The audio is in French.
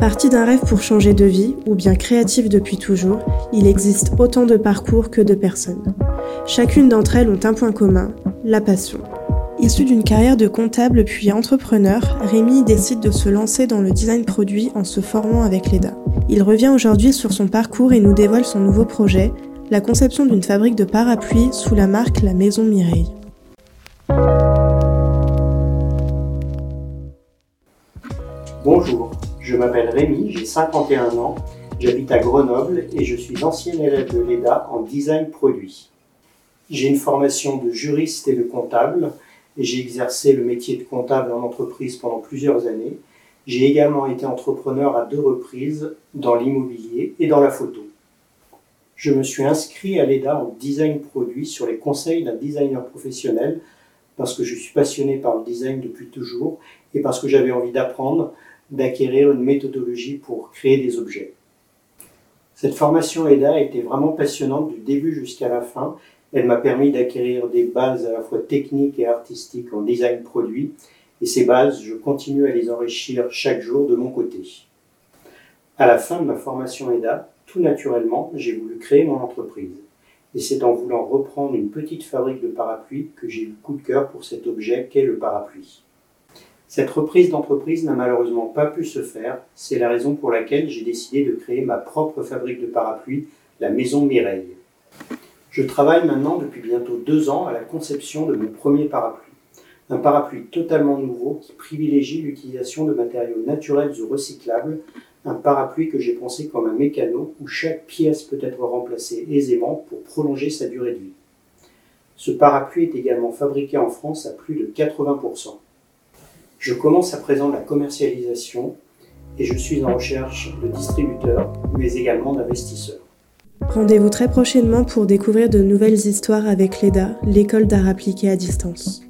Parti d'un rêve pour changer de vie, ou bien créatif depuis toujours, il existe autant de parcours que de personnes. Chacune d'entre elles ont un point commun, la passion. Issu d'une carrière de comptable puis entrepreneur, Rémi décide de se lancer dans le design produit en se formant avec l'EDA. Il revient aujourd'hui sur son parcours et nous dévoile son nouveau projet, la conception d'une fabrique de parapluies sous la marque La Maison Mireille. Bonjour, je m'appelle Rémi, j'ai 51 ans, j'habite à Grenoble et je suis ancien élève de l'EDA en design produit. J'ai une formation de juriste et de comptable et j'ai exercé le métier de comptable en entreprise pendant plusieurs années. J'ai également été entrepreneur à deux reprises dans l'immobilier et dans la photo. Je me suis inscrit à l'EDA en design produit sur les conseils d'un designer professionnel parce que je suis passionné par le design depuis toujours et parce que j'avais envie d'apprendre, d'acquérir une méthodologie pour créer des objets. Cette formation EDA a été vraiment passionnante du début jusqu'à la fin. Elle m'a permis d'acquérir des bases à la fois techniques et artistiques en design produit. Et ces bases, je continue à les enrichir chaque jour de mon côté. À la fin de ma formation EDA, tout naturellement, j'ai voulu créer mon entreprise. Et c'est en voulant reprendre une petite fabrique de parapluies que j'ai eu le coup de cœur pour cet objet qu'est le parapluie. Cette reprise d'entreprise n'a malheureusement pas pu se faire, c'est la raison pour laquelle j'ai décidé de créer ma propre fabrique de parapluies, la Maison Mireille. Je travaille maintenant depuis bientôt deux ans à la conception de mon premier parapluie. Un parapluie totalement nouveau qui privilégie l'utilisation de matériaux naturels ou recyclables, un parapluie que j'ai pensé comme un mécano où chaque pièce peut être remplacée aisément pour prolonger sa durée de vie. Ce parapluie est également fabriqué en France à plus de 80%. Je commence à présent la commercialisation et je suis en recherche de distributeurs, mais également d'investisseurs. Rendez-vous très prochainement pour découvrir de nouvelles histoires avec l'EDA, l'école d'art appliqué à distance.